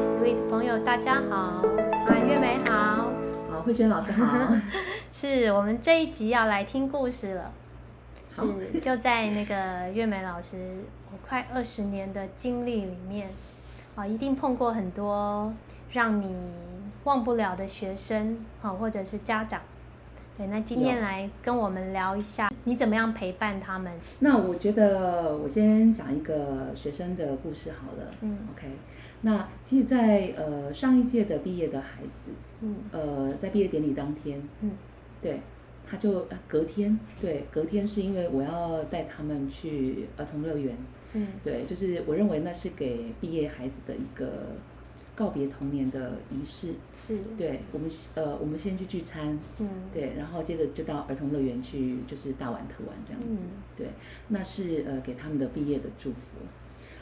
Sweet 朋友，大家好，啊，月美好，好，慧娟老师好，是我们这一集要来听故事了，是就在那个月美老师我快二十年的经历里面，啊，一定碰过很多让你忘不了的学生，啊，或者是家长，对，那今天有来跟我们聊一下，你怎么样陪伴他们？那我觉得我先讲一个学生的故事好了，嗯，OK，那其实在，呃上一届的毕业的孩子，嗯呃，在毕业典礼当天，嗯对，他就呃隔天，对，隔天是因为我要带他们去儿童乐园，嗯对，就是我认为那是给毕业孩子的一个告别童年的仪式，是，对我们呃我们先去聚餐，嗯对，然后接着就到儿童乐园去，就是大玩特玩这样子。嗯对，那是呃给他们的毕业的祝福。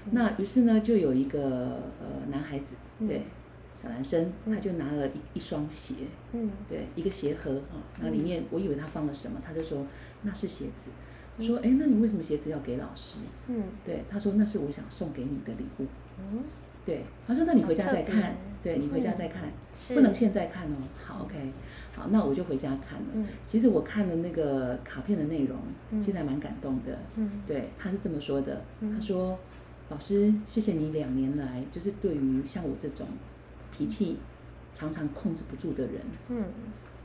嗯。那于是呢，就有一个呃男孩子，嗯。对，小男生，嗯。他就拿了一一双鞋，嗯。对，一个鞋盒啊，那里面我以为他放了什么，他就说那是鞋子。我说，哎，那你为什么鞋子要给老师？嗯。对，他说那是我想送给你的礼物。嗯，对，他说那你回家再看，对你回家嗯再看，不能现在看哦。好，OK，好，那我就回家看了。嗯。其实我看了那个卡片的内容，嗯。其实还蛮感动的。嗯。对，他是这么说的，嗯。他说：“老师，谢谢你两年来，就是对于像我这种脾气常常控制不住的人，嗯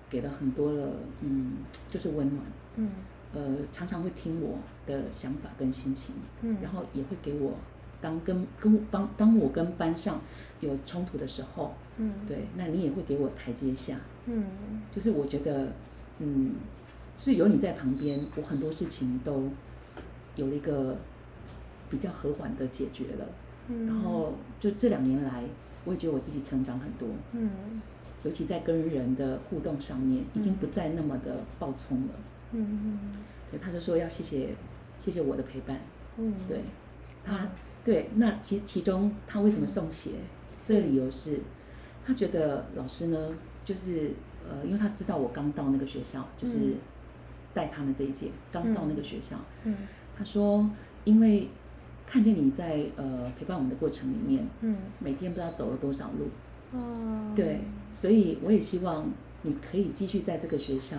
给了很多了，嗯，就是温暖。嗯呃，常常会听我的想法跟心情，嗯，然后也会给我当跟跟当当我跟班上有冲突的时候，嗯对，那你也会给我台阶下。嗯就是我觉得，嗯，是有你在旁边，我很多事情都有了一个比较和缓的解决了。嗯，然后就这两年来，我也觉得我自己成长很多，嗯尤其在跟人的互动上面，已经嗯不再那么的暴冲了。嗯对，他就说要谢谢谢谢我的陪伴。嗯对，他对那其其中他为什么送鞋？这个理由是，他觉得老师呢，就是呃，因为他知道我刚到那个学校，就是嗯带他们这一届刚到那个学校，嗯他说因为看见你在呃陪伴我们的过程里面，嗯。每天不知道走了多少路，哦。对，所以我也希望你可以继续在这个学校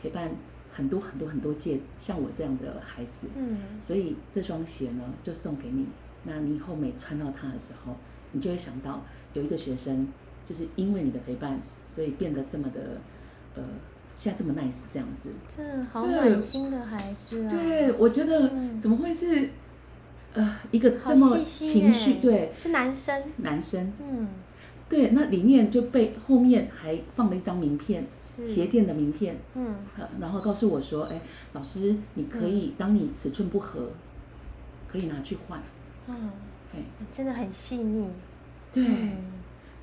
陪伴很多很多很多届像我这样的孩子，嗯。所以这双鞋呢，就送给你。那你以后每穿到它的时候，你就会想到有一个学生，就是因为你的陪伴，所以变得这么的，呃，现在这么 nice 这样子。这好对暖心的孩子啊，对，我觉得嗯。怎么会是，呃，一个这么情绪欸对。是男生，男生，嗯。对，那里面就被后面还放了一张名片，鞋店的名片，嗯。呃然后告诉我说，哎，老师，你可以，当你尺寸不合，可以拿去换。嗯，哎，真的很细腻，对。嗯。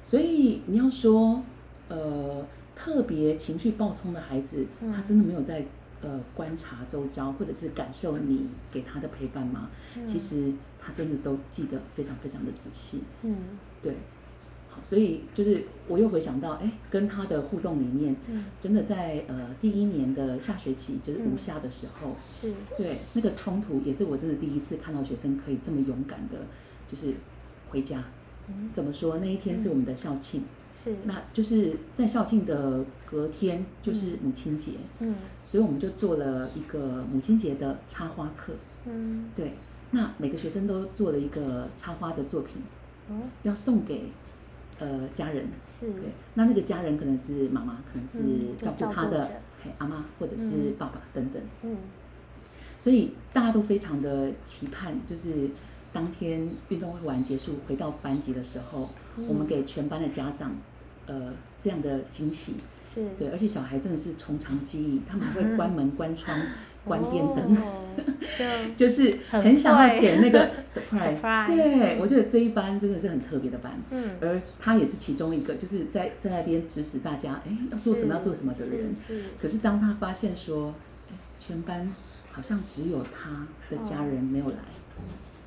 所以你要说，呃，特别情绪暴冲的孩子，嗯。他真的没有在呃观察周遭，或者是感受你给他的陪伴吗？嗯其实他真的都记得非常非常的仔细。嗯对，好，所以就是我又回想到，哎，跟他的互动里面，嗯真的在呃第一年的下学期，就是嗯五下的时候，是对那个冲突，也是我真的第一次看到学生可以这么勇敢的，就是回家。嗯怎么说？那一天是我们的校庆。是。那就是在校庆的隔天就是母亲节，嗯。所以我们就做了一个母亲节的插花课。嗯。对，那每个学生都做了一个插花的作品，哦。要送给呃家人。是。对，那那个家人可能是妈妈，可能嗯是照顾他的阿妈或者是嗯。爸爸等等。嗯。所以大家都非常的期盼，就是当天运动会完结束回到班级的时候，嗯。我们给全班的家长呃这样的惊喜。是。对，而且小孩真的是从长计议，他们还会关门、关窗、关电灯，哦 就就是很很想要给那个 surprise。对，我觉得这一班真的是很特别的班，嗯。而他也是其中一个，就是在在那边指使大家，哎，要做什么要做什么的人。可是当他发现说，哎，全班好像只有他的家人没有来，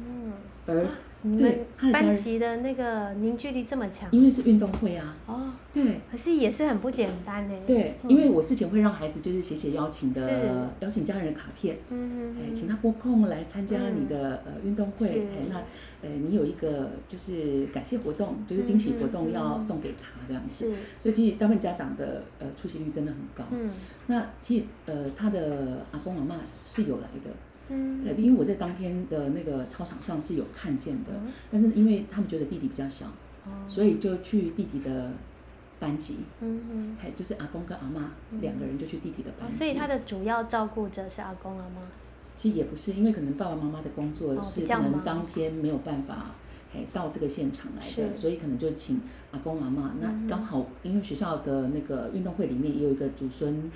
嗯，而你对们他的班级的那个凝聚力这么强？因为是运动会啊，哦，对。可是也是很不简单呢。对，嗯。因为我事前会让孩子就是写写邀请的邀请家人的卡片，嗯哎，嗯。请他拨空来参加嗯你的呃运动会，哎，那呃你有一个就是感谢活动，就是惊喜活动要送给他这样子，是。所以其实大部分家长的呃出席率真的很高。嗯。那其实呃他的阿公阿嬷是有来的，因为我在当天的那个操场上是有看见的，嗯但是因为他们觉得弟弟比较小，哦所以就去弟弟的班级，嗯嗯嘿，就是阿公跟阿妈嗯两个人就去弟弟的哦班级。所以他的主要照顾者是阿公阿妈。其实也不是，因为可能爸爸妈妈的工作哦是可能当天没有办法。嘿，到这个现场来的，所以可能就请阿公阿嬷。嗯那刚好，因为学校的那个运动会里面也有一个祖孙，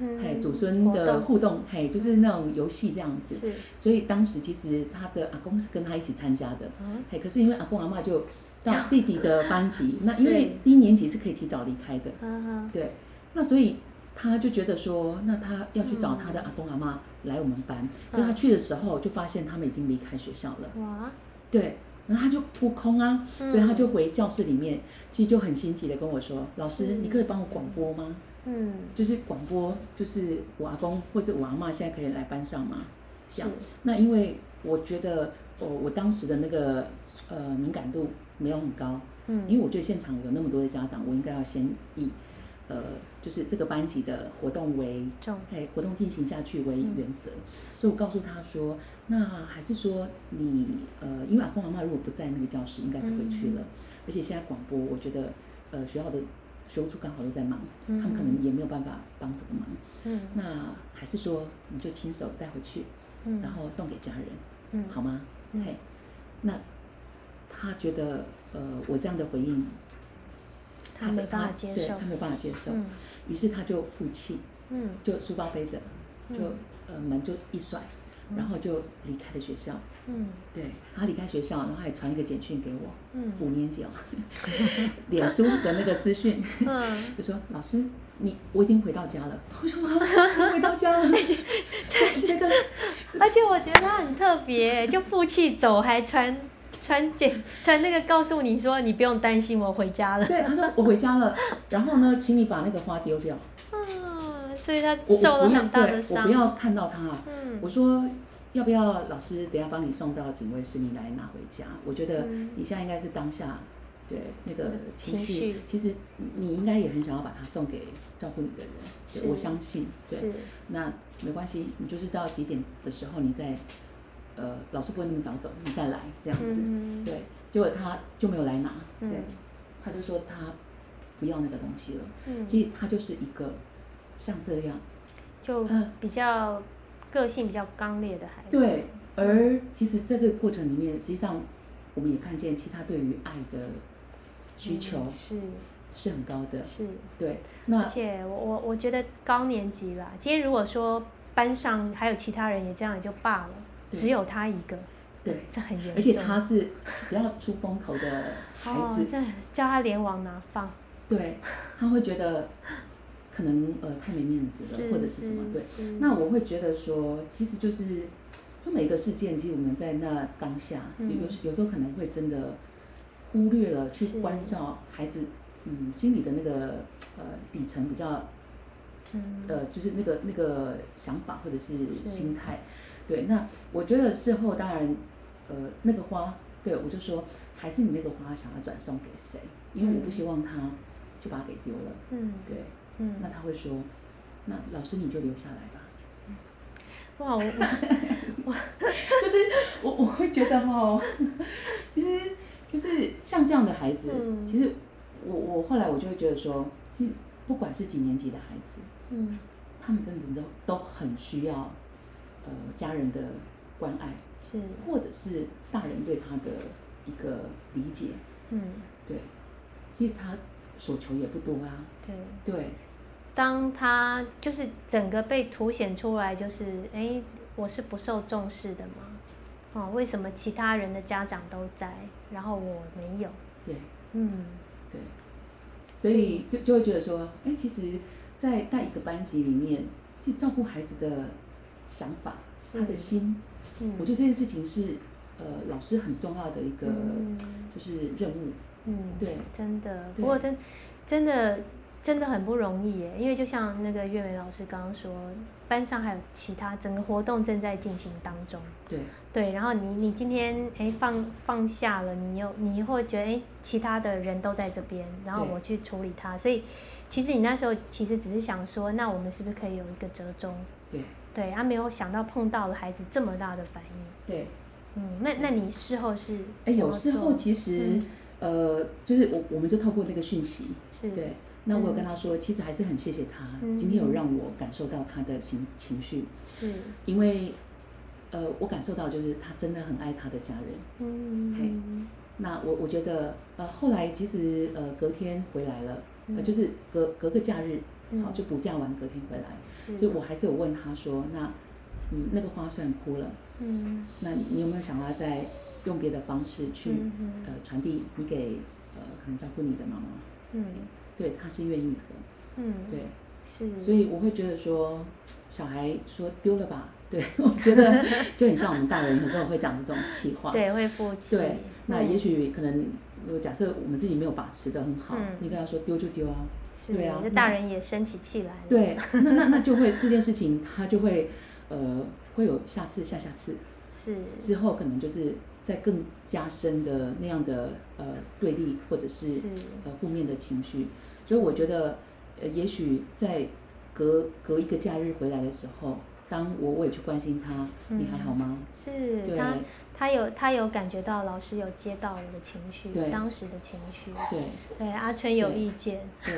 嗯嘿，祖孙的互动，嘿，就是那种游戏这样子。是所以当时其实他的阿公是跟他一起参加的，嗯嘿，可是因为阿公阿妈就到弟弟的班级，那因为低年级是可以提早离开的，对，那所以他就觉得说，那他要去找他的阿公阿妈来我们班，可是他去的时候就发现他们已经离开学校了，哇对，然后他就扑空啊，嗯所以他就回教室里面，其实就很心急的跟我说，老师，你可以帮我广播吗？嗯。就是广播，就是我阿公或是我阿妈现在可以来班上吗？这是。样，那因为我觉得我我当时的那个呃敏感度没有很高，嗯。因为我觉得现场有那么多的家长，我应该要先以呃就是这个班级的活动为重。哎活动进行下去为嗯原则，所以我告诉他说，那还是说你呃因为阿公阿妈如果不在那个教室，应该是回去了，嗯。而且现在广播，我觉得呃学校的学务处刚好又在忙，嗯。他们可能也没有办法帮这个忙，嗯。那还是说你就亲手带回去，嗯。然后送给家人，嗯。好吗？嗯。嘿，那他觉得呃我这样的回应，他没办法接受。对他没有办法接受，嗯。于是他就负气，嗯。就书包背着，就、嗯呃门就一甩，然后就离开了学校。嗯对他离开学校，然后还传一个简讯给我，五嗯年级哦，脸书的那个私讯，嗯，就说老师，你我已经回到家了。我说啊，我回到家了，这这个而且我觉得他很特别，就负气走还传传简传那个告诉你说你不用担心，我回家了。对，他说我回家了，然后呢，请你把那个花丢掉。啊，所以他受了很大的伤，我伤。不要看到他。嗯我说要不要老师等下帮你送到警卫室，你来拿回家？我觉得嗯。你现在应该是当下对那个情绪，情其实你应该也很想要把它送给照顾你的人。对我相信，对，那没关系，你就是到几点的时候你再，呃，老师不会那么早走，你再来这样子。嗯。对，结果他就没有来拿，嗯。对，他就说他不要那个东西了。嗯，其实他就是一个像这样，就嗯比较个性比较刚烈的孩子。对，而其实在这个过程里面，实际上我们也看见，其他对于爱的需求嗯是是很高的。是，对，那而且我我我觉得高年级啦，今天如果说班上还有其他人也这样也就罢了，只有他一个，对这很严重。而且他是只要出风头的孩哦，子，这叫他脸往哪放？对，他会觉得可能呃太没面子了，或者是什么对。那我会觉得说，其实就是就每个事件，其实我们在那当下，有有嗯有时候可能会真的忽略了去关照孩子，嗯，心里的那个呃底层比较嗯呃，就是那个那个想法或者是是心态。对，那我觉得事后当然，呃，那个花，对我就说，还是你那个花想要转送给谁？因为我不嗯希望他就把它给丢了。嗯对，嗯，那他会说，那老师你就留下来吧。哇，我我 就是我我会觉得哈，其实就是像这样的孩子，嗯。其实我我后来我就会觉得说，其实不管是几年级的孩子，嗯。他们真的都都很需要呃家人的关爱，是。或者是大人对他的一个理解。嗯。对，其实他所求也不多啊。对。对，当他就是整个被凸显出来，就是哎，诶我是不受重视的嘛？哦，为什么其他人的家长都在，然后我没有？对，嗯对，所以就就会觉得说，哎，其实，在带一个班级里面，去照顾孩子的想法，他的心，嗯，我觉得这件事情是呃老师很重要的一个嗯就是任务。嗯，对。真的，不过真真的真的很不容易耶，因为就像那个月美老师刚刚说，班上还有其他整个活动正在进行当中，对。对，然后你你今天哎放放下了，你又你会觉得哎其他的人都在这边，然后我去处理他，所以其实你那时候其实只是想说，那我们是不是可以有一个折中？对。对，他、没有想到碰到了孩子这么大的反应，对，嗯，那那你事后是哎，有怎么做时候其实、嗯呃，就是我我们就透过那个讯息，是对，那我有跟他说，其实还是很谢谢他，嗯今天有让我感受到他的情情绪，是。因为呃，我感受到就是他真的很爱他的家人。嗯嘿。那我我觉得呃，后来其实呃隔天回来了，呃嗯就是隔隔个假日，嗯好就补假完隔天回来，就我还是有问他说，那嗯那个花虽然哭了，嗯那你有没有想要再用别的方式去、呃传递你给呃可能照顾你的妈妈？嗯对，他是愿意的，嗯对。是，所以我会觉得说，小孩说丢了吧，对 我觉得就很像我们大人有时候会讲这种气话。对会负气，对，那嗯也许可能，呃假设我们自己没有把持的很好，嗯你跟他说丢就丢啊，是对啊大人也生起气来了，对，那那那就会这件事情，他就会呃会有下次、下下次是之后，可能就是在更加深的那样的呃对立或者是是。呃负面的情绪，所以我觉得呃也许在隔隔一个假日回来的时候，当我我也去关心他，你还好吗？是他他有他有感觉到老师有接到我的情绪对，当时的情绪，对。对阿春有意见，对。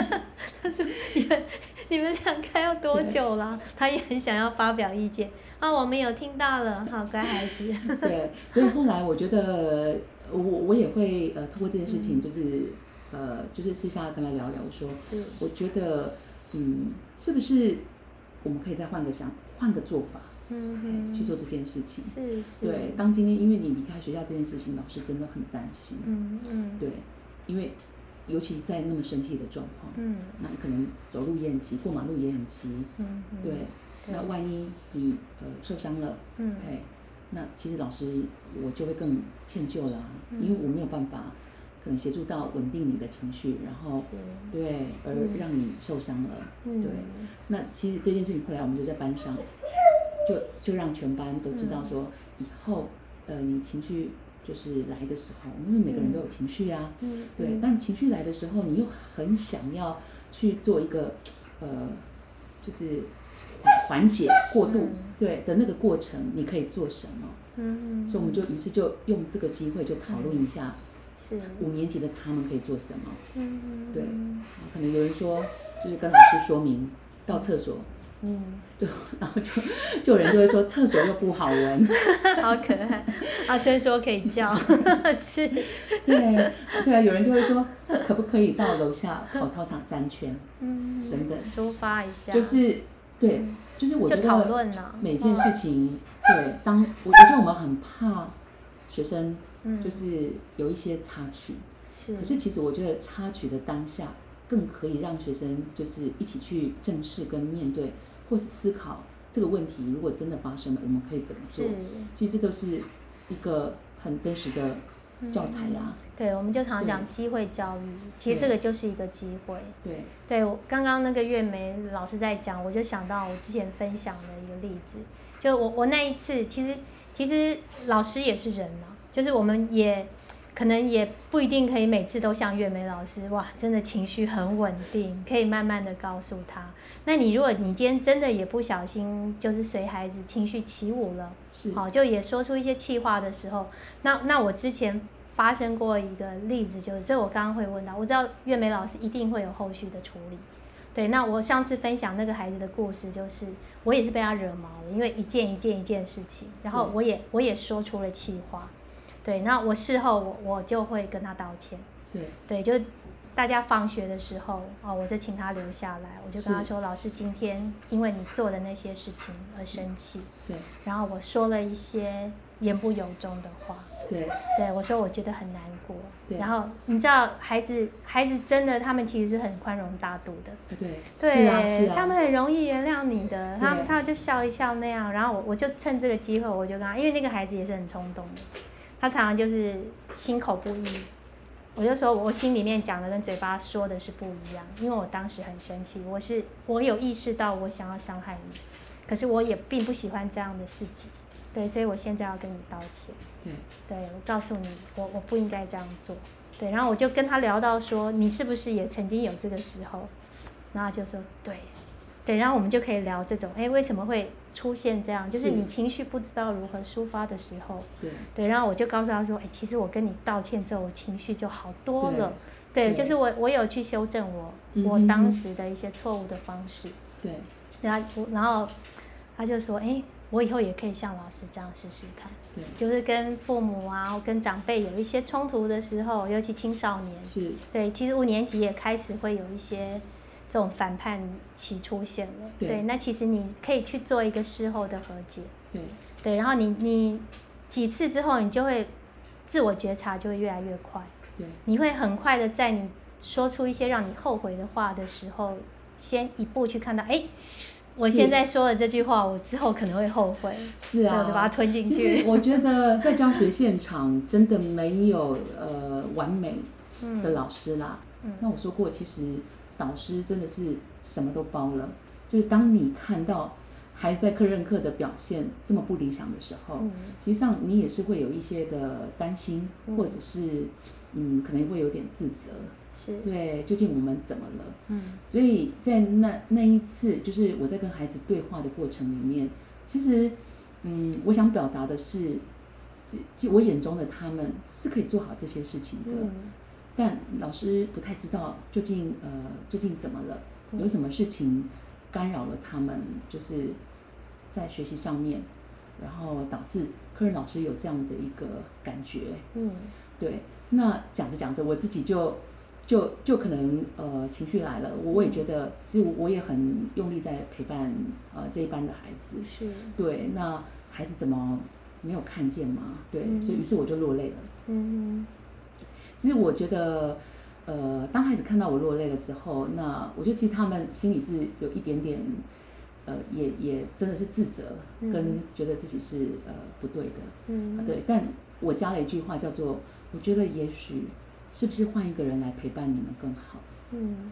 他说你们你们两个要多久了？他也很想要发表意见。啊，我们有听到了，好乖孩子，对，所以后来我觉得我我也会呃通过这件事情，嗯。就是、呃就是私下跟他聊聊，我说是。我觉得嗯是不是我们可以再换个想换个做法，嗯哼，去做这件事情。是是，对，当今天因为你离开学校这件事情，老师真的很担心。嗯嗯对，因为尤其在那么生气的状况，嗯那你可能走路也很急，过马路也很急。嗯嗯对，那万一你呃受伤了，嗯哎，那其实老师我就会更歉疚了啊、嗯因为我没有办法可能协助到稳定你的情绪，然后对而嗯让你受伤了。嗯。对，那其实这件事情后来我们就在班上，就就让全班都知道说，以后呃你情绪就是来的时候，因为每个人都有情绪啊，嗯对嗯，但情绪来的时候，你又很想要去做一个呃，就是缓缓解过渡，嗯。对的那个过程，你可以做什么？嗯，所以我们就于是就用这个机会就讨论一下是。五年级的他们可以做什么。嗯。对可能有人说就是跟老师说明到厕所，嗯，就 然后就就有人就会说厕所又不好闻，好可爱。阿春说可以叫，是，对对啊，有人就会说可不可以到楼下跑操场三圈？嗯，等等。抒发一下，就是对嗯，就是我觉得每件事情，对，当我我觉得我们很怕学生嗯。就是有一些插曲，是，可是其实我觉得插曲的当下，更可以让学生就是一起去正视跟面对，或是思考这个问题，如果真的发生了，我们可以怎么做是？其实这都是一个很真实的教材呀、对，我们就常常讲机会教育，其实这个就是一个机会。对。对我刚刚那个月梅老师在讲，我就想到我之前分享的一个例子，就我我那一次，其实其实老师也是人嘛，就是我们也可能也不一定可以每次都像月梅老师，哇，真的情绪很稳定，可以慢慢的告诉他。那你如果你今天真的也不小心，就是随孩子情绪起舞了。是，好，就也说出一些气话的时候，那那我之前发生过一个例子，就是，所以我刚刚会问到，我知道月梅老师一定会有后续的处理。对，那我上次分享那个孩子的故事，就是我也是被他惹毛了，因为一件一件一件事情，然后我也我也说出了气话。对，那我事后我我就会跟他道歉。对对，就大家放学的时候，哦，我就请他留下来，我就跟他说，老师今天因为你做的那些事情而生气。对然后我说了一些言不由衷的话，对对我说我觉得很难过。对然后你知道孩子孩子真的他们其实是很宽容大度的。对，对，是啊是啊，他们很容易原谅你的，他们他就笑一笑那样，然后我我就趁这个机会，我就跟他，因为那个孩子也是很冲动的，他常常就是心口不一，我就说我心里面讲的跟嘴巴说的是不一样，因为我当时很生气，我是我有意识到我想要伤害你，可是我也并不喜欢这样的自己，对，所以我现在要跟你道歉。嗯对，我告诉你，我我不应该这样做。对，然后我就跟他聊到说，你是不是也曾经有这个时候？然后就说对，对，然后我们就可以聊这种，哎，为什么会出现这样？就是是。你情绪不知道如何抒发的时候，对。对，然后我就告诉他说，哎，其实我跟你道歉之后，我情绪就好多了。对。对，就是我我有去修正我我当时的一些错误的方式。对。然后我然后他就说，哎，我以后也可以像老师这样试试看。对，就是跟父母啊、跟长辈有一些冲突的时候，尤其青少年，是，对，其实五年级也开始会有一些这种反叛期出现了。对。那其实你可以去做一个事后的和解，对。对，然后你你几次之后，你就会自我觉察就会越来越快，对。你会很快的在你说出一些让你后悔的话的时候，先一步去看到，哎。我是现在说的这句话，我之后可能会后悔，是啊，就把它吞进去。实。我觉得在教学现场真的没有呃完美的老师啦。嗯。那我说过，其实导师真的是什么都包了。就是当你看到还在课任课的表现这么不理想的时候，嗯实际上你也是会有一些的担心，嗯或者是嗯可能会有点自责。是，对，究竟我们怎么了？嗯所以在那那一次，就是我在跟孩子对话的过程里面，其实，嗯，我想表达的是，其其我眼中的他们是可以做好这些事情的，嗯但老师不太知道究竟呃究竟怎么了，嗯。有什么事情干扰了他们，就是在学习上面，然后导致科任老师有这样的一个感觉，嗯。对，那讲着讲着，我自己就就就可能呃情绪来了，我我也觉得，其实我我也很用力在陪伴呃这一班的孩子，是，对，那孩子怎么没有看见嘛？对，嗯所以于是我就落泪了。嗯其实我觉得，呃，当孩子看到我落泪了之后，那我觉得其实他们心里是有一点点，呃，也也真的是自责，嗯跟觉得自己是呃不对的。嗯，对，但我加了一句话叫做：“我觉得也许是不是换一个人来陪伴你们更好嗯，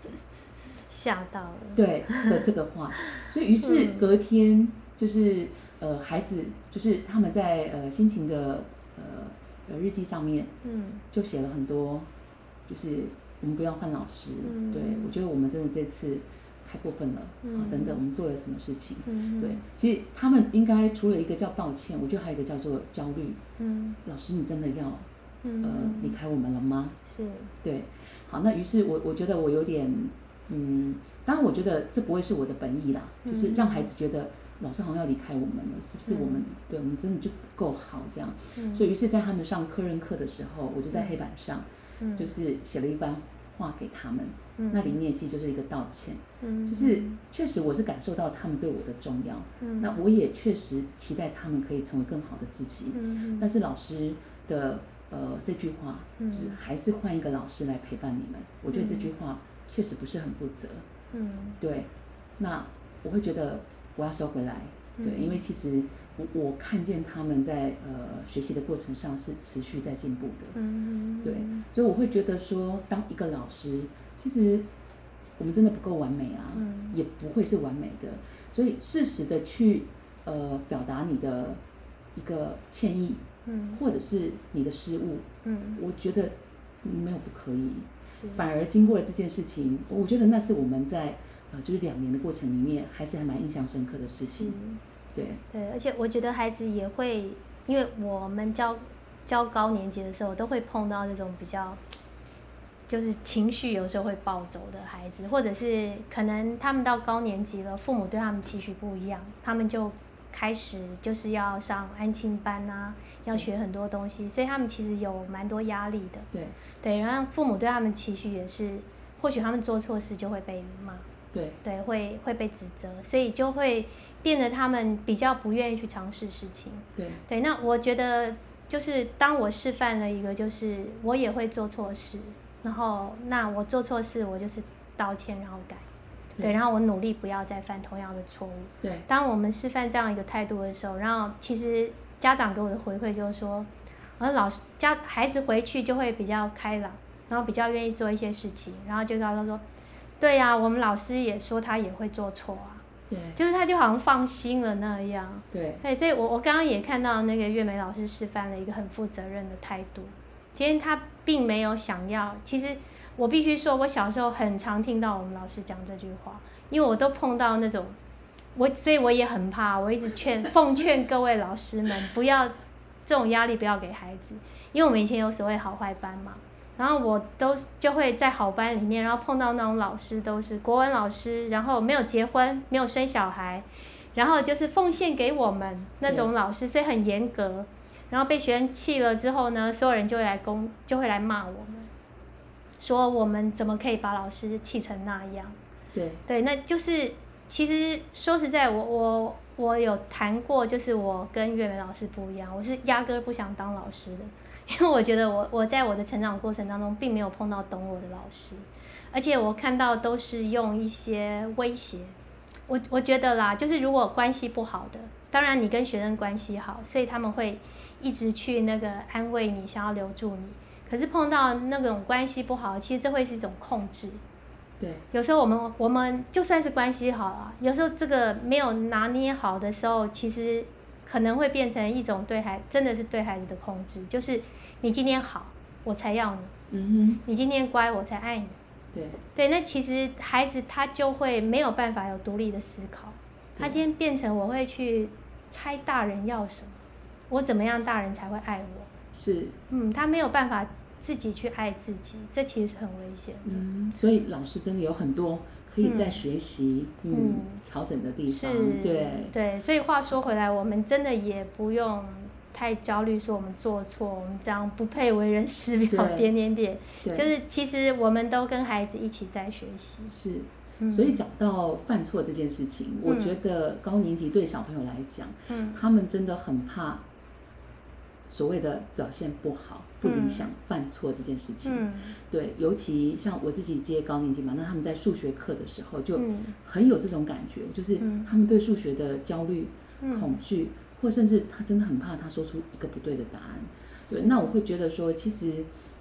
吓到了，对的这个话，所以于是嗯。隔天就是呃孩子就是他们在呃心情的呃呃日记上面嗯就写了很多，就是我们不要换老师，嗯对我觉得我们真的这次太过分了、啊嗯等等，我们做了什么事情？嗯，对，其实他们应该除了一个叫道歉，我觉得还有一个叫做焦虑。嗯老师，你真的要嗯，呃离开我们了吗？是，对，好，那于是我我觉得我有点，嗯，当然我觉得这不会是我的本意啦，就是让孩子觉得老师好像要离开我们了，是不是我们、嗯。对我们真的就不够好这样？嗯。所以于是，在他们上科任课的时候，我就在黑板上嗯。就是写了一番话给他们，嗯。那里面其实就是一个道歉，嗯。就是确实我是感受到他们对我的重要，嗯。那我也确实期待他们可以成为更好的自己，嗯。但是老师的呃这句话，嗯。就是还是换一个老师来陪伴你们。我觉得这句话确实不是很负责。嗯。对，那我会觉得我要收回来。对，嗯因为其实我我看见他们在呃学习的过程上是持续在进步的。嗯对，所以我会觉得说，当一个老师，其实我们真的不够完美啊，嗯。也不会是完美的，所以适时的去呃表达你的一个歉意，嗯。或者是你的失误，嗯。我觉得没有不可以，是，反而经过了这件事情，我觉得那是我们在呃就是两年的过程里面，孩子还蛮印象深刻的事情。对，对，而且我觉得孩子也会，因为我们教教高年级的时候，都会碰到这种比较，就是情绪有时候会暴走的孩子，或者是可能他们到高年级了，父母对他们期许不一样，他们就开始就是要上安亲班啊，要学很多东西，所以他们其实有蛮多压力的。对，对，然后父母对他们期许也是，或许他们做错事就会被骂。对，对，会会被指责，所以就会变得他们比较不愿意去尝试事情。对，对，那我觉得就是当我示范了一个，就是我也会做错事，然后那我做错事，我就是道歉，然后改，对，然后我努力不要再犯同样的错误。对。当我们示范这样一个态度的时候，然后其实家长给我的回馈就是说，而老师家孩子回去就会比较开朗，然后比较愿意做一些事情，然后就告诉他说，对呀、我们老师也说他也会做错啊，对就是他就好像放心了那样。对对，所以我我刚刚也看到那个月梅老师示范了一个很负责任的态度。其实他并没有想要，其实我必须说，我小时候很常听到我们老师讲这句话，因为我都碰到那种，我所以我也很怕，我一直劝奉劝各位老师们不要这种压力不要给孩子，因为我们以前有所谓好坏班嘛，然后我都就会在好班里面，然后碰到那种老师都是国文老师，然后没有结婚，没有生小孩，然后就是奉献给我们那种老师，所以很严格。然后被学生气了之后呢，所有人就会来攻，就会来骂我们，说我们怎么可以把老师气成那样？对对，那就是其实说实在，我我我有谈过，就是我跟月梅老师不一样，我是压根儿不想当老师的，因为我觉得我我在我的成长过程当中，并没有碰到懂我的老师，而且我看到都是用一些威胁。我我觉得啦，就是如果关系不好的，当然你跟学生关系好，所以他们会一直去那个安慰你，想要留住你。可是碰到那种关系不好，其实这会是一种控制。对有时候我们我们就算是关系好了，有时候这个没有拿捏好的时候，其实可能会变成一种对孩真的是对孩子的控制，就是你今天好，我才要你；嗯你今天乖，我才爱你。对对，那其实孩子他就会没有办法有独立的思考，他今天变成我会去猜大人要什么，我怎么样大人才会爱我？是嗯，他没有办法自己去爱自己，这其实是很危险。嗯，所以老师真的有很多可以在嗯学习嗯嗯调整的地方，对对，所以话说回来，我们真的也不用太焦虑，说我们做错，我们这样不配为人师 表，对点点点，就是其实我们都跟孩子一起在学习。是。嗯所以讲到犯错这件事情，我嗯觉得高年级对小朋友来讲，嗯他们真的很怕所谓的表现不好、不理嗯想、犯错这件事情。嗯对，尤其像我自己接高年级嘛，那他们在数学课的时候就嗯很有这种感觉，就是嗯他们对数学的焦虑、嗯恐惧，或甚至他真的很怕他说出一个不对的答案。对，那我会觉得说，其实，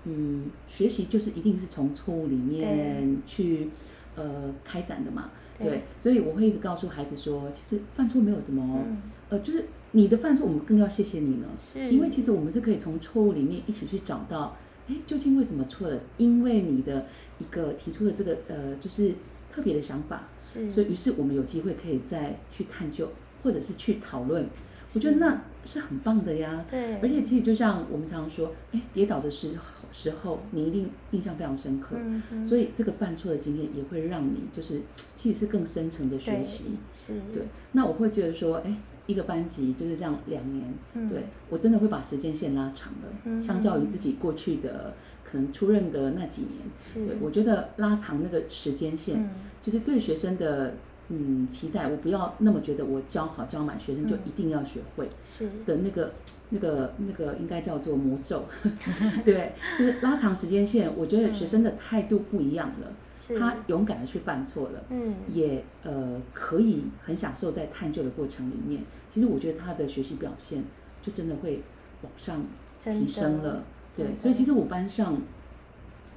嗯，学习就是一定是从错误里面去呃开展的嘛。对对，所以我会一直告诉孩子说，其实犯错没有什么，嗯呃，就是你的犯错，我们更要谢谢你呢。是因为其实我们是可以从错误里面一起去找到，哎，究竟为什么错了？因为你的一个提出的这个呃，就是特别的想法，是，所以于是我们有机会可以再去探究，或者是去讨论。我觉得那是很棒的呀。对，而且其实就像我们常常说，哎，跌倒的时候时候，你一定印象非常深刻。嗯嗯所以这个犯错的经验也会让你就是其实是更深层的学习。是，对，那我会觉得说，哎，一个班级就是这样两年，嗯。对我真的会把时间线拉长了，嗯。相较于自己过去的可能出任的那几年，对我觉得拉长那个时间线，嗯。就是对学生的嗯期待，我不要那么觉得我教好教满学生就嗯一定要学会是，的那个。那个那个应该叫做魔咒，对，就是拉长时间线。我觉得学生的态度不一样了，嗯，他勇敢的去犯错了，嗯也呃可以很享受在探究的过程里面。其实我觉得他的学习表现就真的会往上提升了。对所以其实我班上，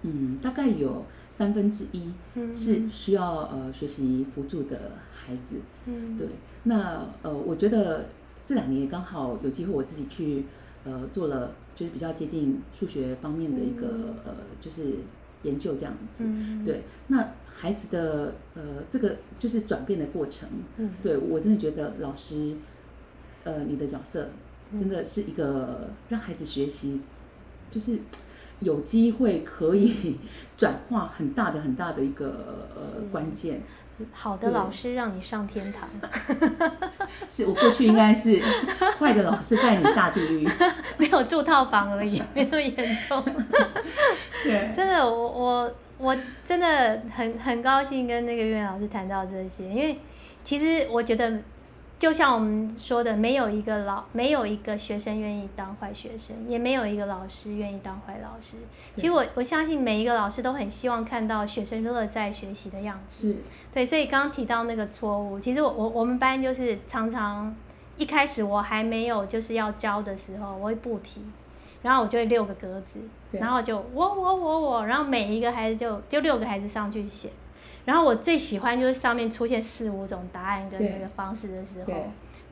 嗯，大概有三分之一嗯。是需要呃学习辅助的孩子。嗯。对，那呃，我觉得这两年也刚好有机会我自己去呃做了，就是比较接近数学方面的一个、嗯。呃，就是研究这样子。嗯。对，那孩子的呃这个就是转变的过程，嗯。对我真的觉得老师，呃，你的角色真的是一个让孩子学习，就是有机会可以 转化很大的很大的一个呃是关键。好的老师让你上天堂，是我过去应该是 坏的老师带你下地狱。没有住套房而已，没有严重。对，真的，我我我真的很很高兴跟那个岳老师谈到这些，因为其实我觉得，就像我们说的，没有一个老，没有一个学生愿意当坏学生，也没有一个老师愿意当坏老师。其实我我相信每一个老师都很希望看到学生乐在学习的样子。是，对，所以刚刚提到那个错误，其实我我我们班就是常常一开始我还没有就是要教的时候，我会不提，然后我就会六个格子，然后就我我我我，然后每一个孩子就就六个孩子上去写。然后我最喜欢就是上面出现四五种答案跟那个方式的时候，对。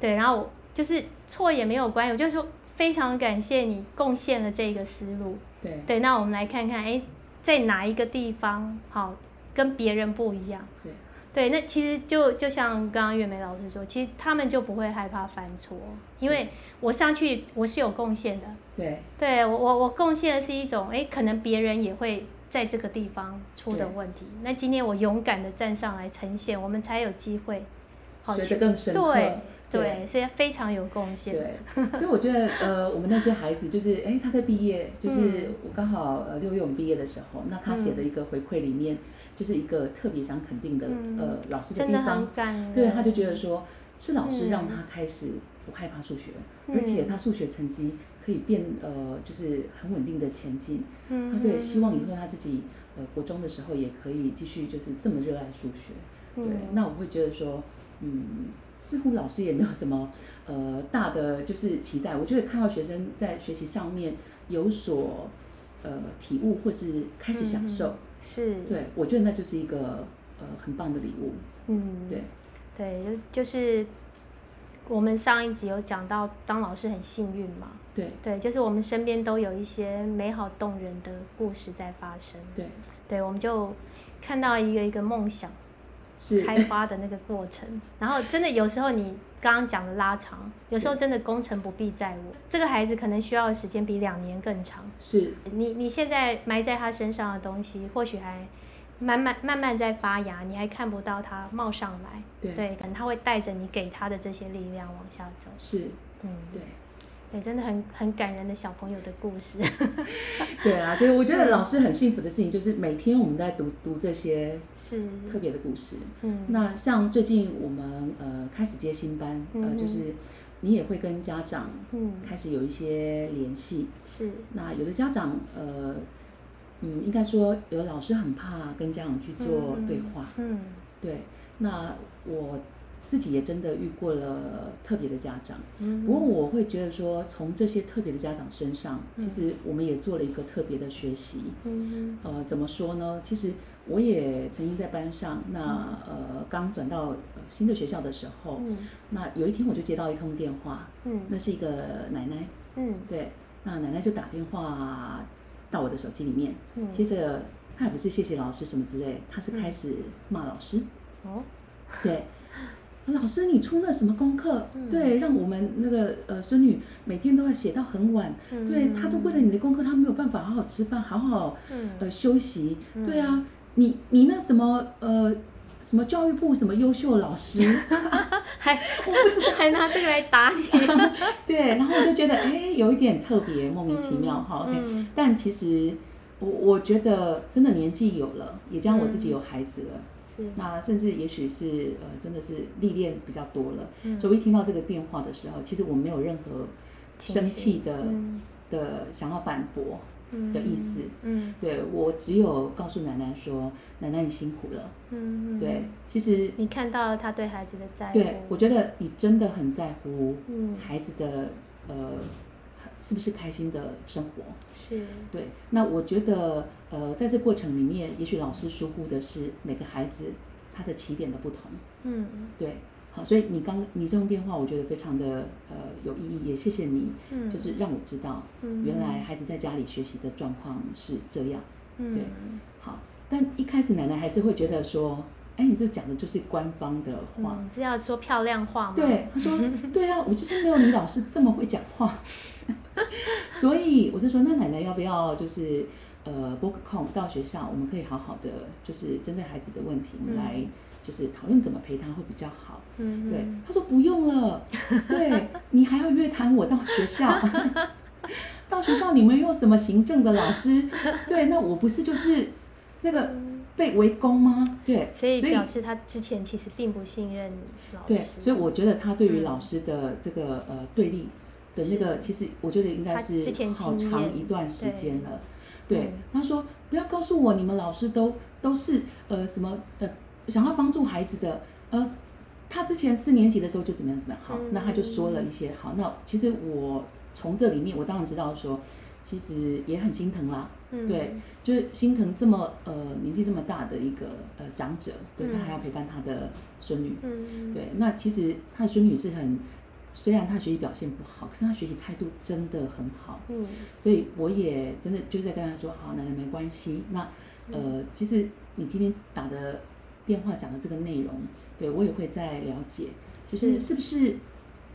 对，然后就是错也没有关系，我就说非常感谢你贡献了这个思路。对，对，那我们来看看，哎，在哪一个地方好跟别人不一样？对，对，那其实就就像刚刚月梅老师说，其实他们就不会害怕犯错，因为我上去我是有贡献的，对，对我我我贡献的是一种，哎，可能别人也会在这个地方出的对。问题，那今天我勇敢的站上来呈现，我们才有机会好学去得更深刻对所以非常有贡献。对，所以我觉得呃，我们那些孩子就是，哎，他在毕业，就是嗯。我刚好呃六月我们毕业的时候，那他写的一个回馈里面，就是一个特别想肯定的嗯呃老师的真的地方很，感人。对，他就觉得说是老师嗯。让他开始不害怕数学，嗯。而且他数学成绩可以变呃就是很稳定的前进，嗯，他对希望以嗯后他自己呃国中的时候也可以继续就是这么热爱数学，对，嗯。那我会觉得说，嗯，似乎老师也没有什么呃大的就是期待。我觉得看到学生在学习上面有所呃体悟，或是开始享受，嗯是，对我觉得那就是一个呃很棒的礼物。嗯，对。对，就就是我们上一集有讲到，当老师很幸运嘛，对。对，就是我们身边都有一些美好动人的故事在发生，对，对，我们就看到一个一个梦想是开花的那个过程，然后真的有时候你刚刚讲的拉长，有时候真的功成不必在我，这个孩子可能需要的时间比两年更长，是。你你现在埋在他身上的东西，或许还慢慢慢慢在发芽，你还看不到它冒上来。对可能他会带着你给它的这些力量往下走。是，嗯，对对，真的很很感人的小朋友的故事。对啊，就是我觉得嗯老师很幸福的事情，就是每天我们在读读这些是，特别的故事。嗯，那像最近我们呃开始接新班，呃就是你也会跟家长嗯开始有一些联系。是，那有的家长呃嗯，应该说有老师很怕跟家长去做对话，嗯。对。那我自己也真的遇过了特别的家长，嗯，不过我会觉得说，从这些特别的家长身上，嗯。其实我们也做了一个特别的学习。嗯呃，怎么说呢？其实我也曾经在班上，那呃刚转到、呃、新的学校的时候，嗯。那有一天我就接到一通电话，嗯。那是一个奶奶，嗯。对，那奶奶就打电话到我的手机里面，嗯，接着他也不是谢谢老师什么之类，他是开始骂老师，哦，对。老师，你出了什么功课？嗯对，让我们那个呃孙女每天都要写到很晚。嗯对，她都为了你的功课，她没有办法好好吃饭，好好嗯呃休息。嗯对啊，你你那什么呃什么教育部什么优秀老师，还我不知道。还拿这个来打你，对，然后我就觉得哎有一点特别莫名其妙嗯哈。OK，嗯。但其实我我觉得真的年纪有了，也加上我自己有孩子了。是，那甚至也许是呃，真的是历练比较多了，嗯。所以我一听到这个电话的时候，其实我没有任何生气的、嗯。的想要反驳。嗯的意思。嗯对我只有告诉奶奶说：“奶奶你辛苦了。嗯，对，其实你看到了他对孩子的在乎，对我觉得你真的很在乎嗯孩子的呃是不是开心的生活。是，对，那我觉得呃在这过程里面，也许老师疏忽的是每个孩子他的起点的不同。嗯对，好，所以你刚你这通电话，我觉得非常的呃有意义，也谢谢你，嗯，就是让我知道，嗯原来孩子在家里学习的状况是这样。嗯对好，但一开始奶奶还是会觉得说，哎，你这讲的就是官方的话。嗯，是要说漂亮话吗？对，她说，对啊，我就是没有你老师这么会讲话，所以我就说，那奶奶要不要就是呃拨个空到学校，我们可以好好的就是针对孩子的问题，我们嗯来就是讨论怎么陪他会比较好。嗯，对嗯，他说不用了，对你还要约谈我到学校，到学校你们有什么行政的老师？对，那我不是就是那个嗯被被围攻吗？对，所以表示他之前其实并不信任老师。对，所以我觉得他对于嗯老师的这个呃对立的那个，其实我觉得应该是好长一段时间了。对嗯，他说不要告诉我你们老师都都是呃什么呃想要帮助孩子的呃。他之前四年级的时候就怎么样怎么样，好，那他就说了一些好。那其实我从这里面，我当然知道说，其实也很心疼啦。嗯对，就是心疼这么呃年纪这么大的一个呃长者，对他嗯还要陪伴他的孙女。嗯，对，那其实他的孙女是很，虽然他学习表现不好，可是他学习态度真的很好。嗯所以我也真的就在跟他说，好，奶奶没关系。那嗯呃，其实你今天打的电话讲的这个内容，对我也会在了解，就是是是不是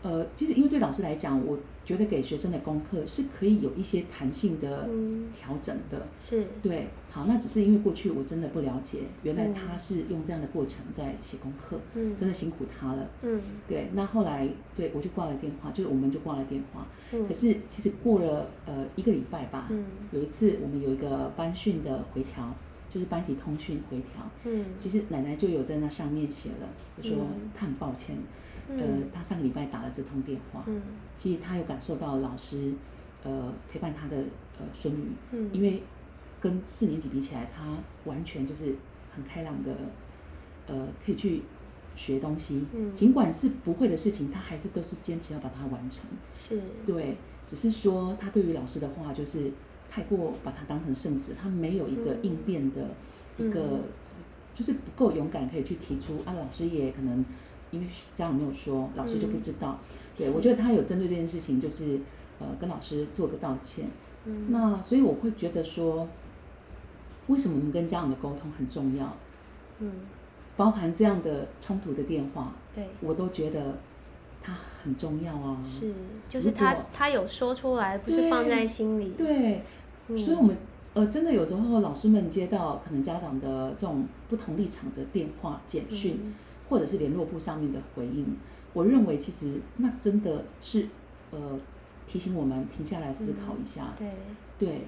呃，其实因为对老师来讲，我觉得给学生的功课是可以有一些弹性的嗯调整的。是对，好，那只是因为过去我真的不了解，原来嗯他是用这样的过程在写功课，嗯真的辛苦他了。嗯对，那后来对我就挂了电话，就是我们就挂了电话。嗯可是其实过了呃一个礼拜吧，嗯有一次我们有一个班训的回调，就是班级通讯回调。嗯。其实奶奶就有在那上面写了，就说嗯。她很抱歉，呃嗯，她上个礼拜打了这通电话，嗯。其实她有感受到老师呃陪伴她的呃孙女，嗯。因为跟四年级比起来，她完全就是很开朗的，呃，可以去学东西，嗯。尽管是不会的事情，她还是都是坚持要把它完成。是。对，只是说她对于老师的话，就是太过把他当成圣旨，他没有一个嗯应变的一个，嗯就是不够勇敢可以去提出啊，老师也可能因为家长没有说，老师就不知道。对我觉得他有针对这件事情，就是呃跟老师做个道歉。嗯那所以我会觉得说，为什么我们跟家长的沟通很重要？嗯包含这样的冲突的电话，对我都觉得它很重要啊。是就是他他有说出来，不是放在心里。对，嗯所以我们呃真的有时候老师们接到可能家长的这种不同立场的电话、简讯，嗯或者是联络部上面的回应，我认为其实那真的是呃提醒我们停下来思考一下。对，对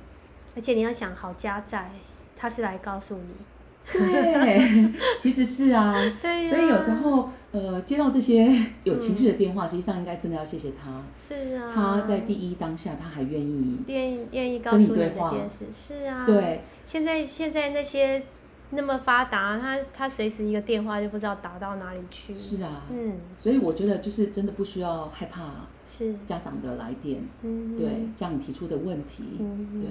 而且你要想好家在，他是来告诉你。对，其实是啊。对呀。所以有时候，呃，接到这些有情绪的电话，实际上应该真的要谢谢他。是啊，他在第一当下，他还愿意愿意愿意告诉你这件事，是啊，对，现在现在那些那么发达，他他随时一个电话就不知道打到哪里去。是啊。嗯，所以我觉得就是真的不需要害怕是，家长的来电，嗯，对，这样提出的问题，嗯，对，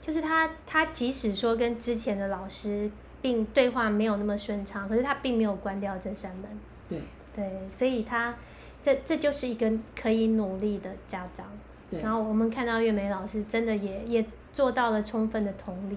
就是他他即使说跟之前的老师并对话没有那么顺畅，可是他并没有关掉这扇门。对对，所以他这这就是一个可以努力的家长。对然后我们看到月梅老师真的也也做到了充分的同理，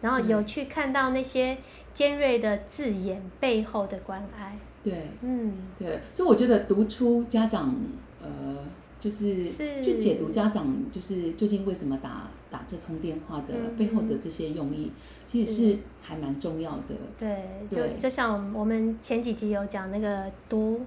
然后有嗯去看到那些尖锐的字眼背后的关爱。对嗯，对，所以我觉得读出家长呃，就是是去解读家长就是究竟为什么打打这通电话的嗯背后的这些用意，其实是是。还蛮重要的。对，就对。就像我们前几集有讲那个读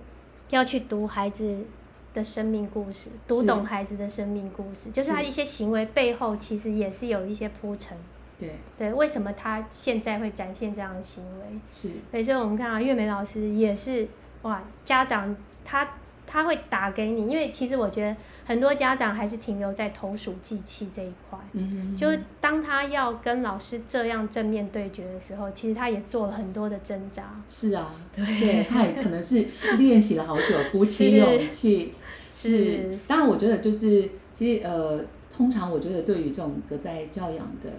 要去读孩子的生命故事，读懂孩子的生命故事，就是他一些行为背后其实也是有一些铺陈。对，对，为什么他现在会展现这样的行为？是，所以我们看啊月梅老师也是哇，家长他他会打给你，因为其实我觉得很多家长还是停留在投鼠忌器这一块。嗯嗯就是当他要跟老师这样正面对决的时候，其实他也做了很多的挣扎。是啊，对对，他也可能是练习了好久，鼓 起是勇气。是当然我觉得就是其实呃，通常我觉得对于这种隔代教养的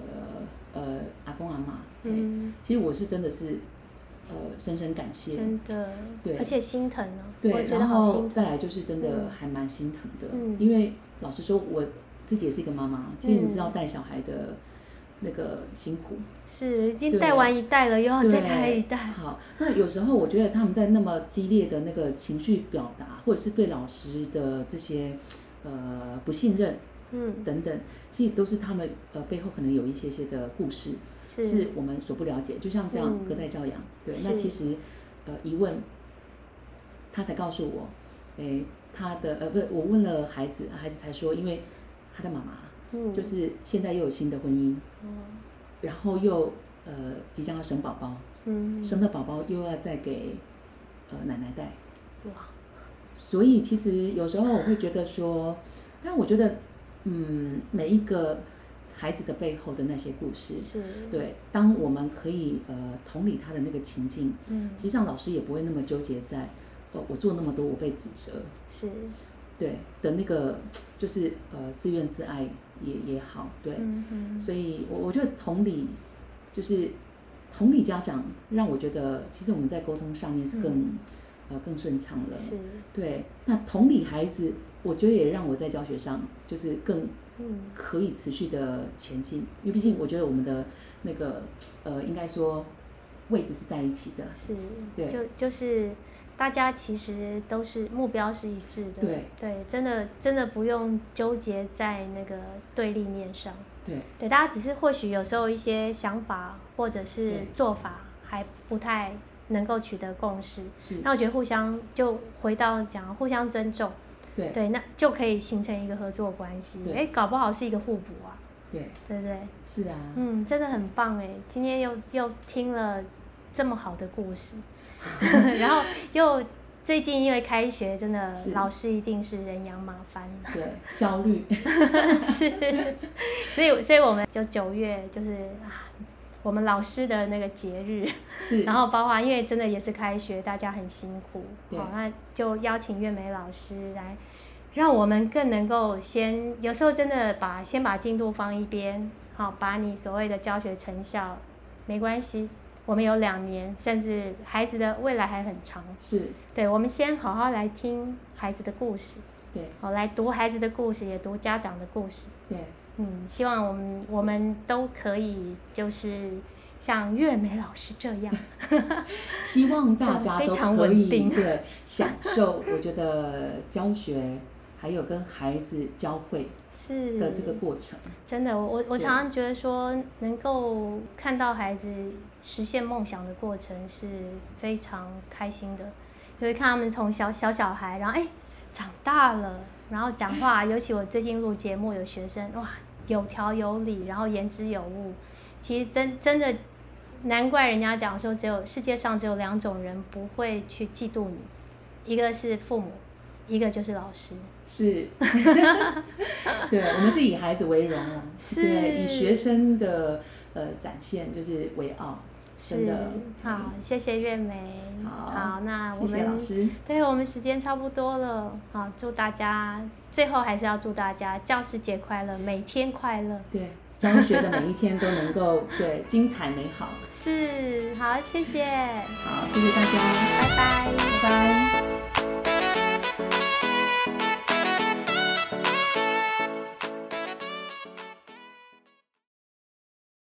呃阿公阿妈，嗯，嗯，其实我是真的是呃深深感谢。真的，对而且心疼啊，我对，觉得然后好心疼。再来就是真的嗯还蛮心疼的，嗯因为老实说，我自己也是一个妈妈，其实你知道嗯带小孩的那个辛苦，是已经对带完一代了，又要再对带一代。好，那有时候我觉得他们在那么激烈的那个情绪表达，或者是对老师的这些呃不信任嗯，等等，其实都是他们呃背后可能有一些些的故事，是。是我们所不了解。就像这样嗯。隔代教养，对，那其实呃一问，他才告诉我，诶，他的呃不是我问了孩子，孩子才说，因为他的妈妈嗯，就是现在又有新的婚姻，哦。然后又呃即将要生宝宝，嗯，生了宝宝又要再给呃奶奶带，哇，所以其实有时候我会觉得说，但我觉得嗯每一个孩子的背后的那些故事，是，，对，当我们可以呃同理他的那个情境，嗯，实际上老师也不会那么纠结在，呃我做那么多我被指责，是，对的那个就是呃自怨自艾也也好，对，所以我我觉得同理就是同理家长，让我觉得其实我们在沟通上面是更、呃更顺畅了。嗯是，对，那同理孩子，我觉得也让我在教学上就是更嗯，可以持续的前进，因为毕竟我觉得我们的那个呃，应该说位置是在一起的。是，对。就就是大家其实都是目标是一致的，对。对，真的真的不用纠结在那个对立面上，对。对，大家只是或许有时候一些想法或者是做法还不太能够取得共识，是，那我觉得互相就回到讲互相尊重，对。对，那就可以形成一个合作关系，对。哎，搞不好是一个互补啊，对。对不对？是啊，嗯，真的很棒哎！今天又又听了这么好的故事，然后又最近因为开学，真的老师一定是人仰马翻，对焦虑，是，所以所以我们就九月就是啊，我们老师的那个节日，是，然后包括因为真的也是开学，大家很辛苦，对。好，那就邀请月梅老师来，让我们更能够先，有时候真的把先把进度放一边，好，把你所谓的教学成效没关系，我们有两年，甚至孩子的未来还很长，是，对，我们先好好来听孩子的故事，对。好，来读孩子的故事，也读家长的故事，对嗯，希望我们我们都可以就是像月美老师这样。希望大家都非常可以稳定对 享受，我觉得教学还有跟孩子教会是的这个过程，真的，我我我常常觉得说，能够看到孩子实现梦想的过程是非常开心的，就会看他们从小小小孩，然后哎长大了，然后讲话，尤其我最近录节目，有学生哇有条有理，然后言之有物，其实真真的难怪人家讲说，只有世界上只有两种人不会去嫉妒你，一个是父母，一个就是老师。是，对，我们是以孩子为荣啊，是对，以学生的呃展现就是为傲，真是的，好，谢谢月梅。好那我们师，对我们时间差不多了，好，祝大家最后还是要祝大家教师节快乐，每天快乐。对，教学的每一天都能够 对精彩美好，是，好，谢谢，好，谢谢大家，拜拜。拜拜。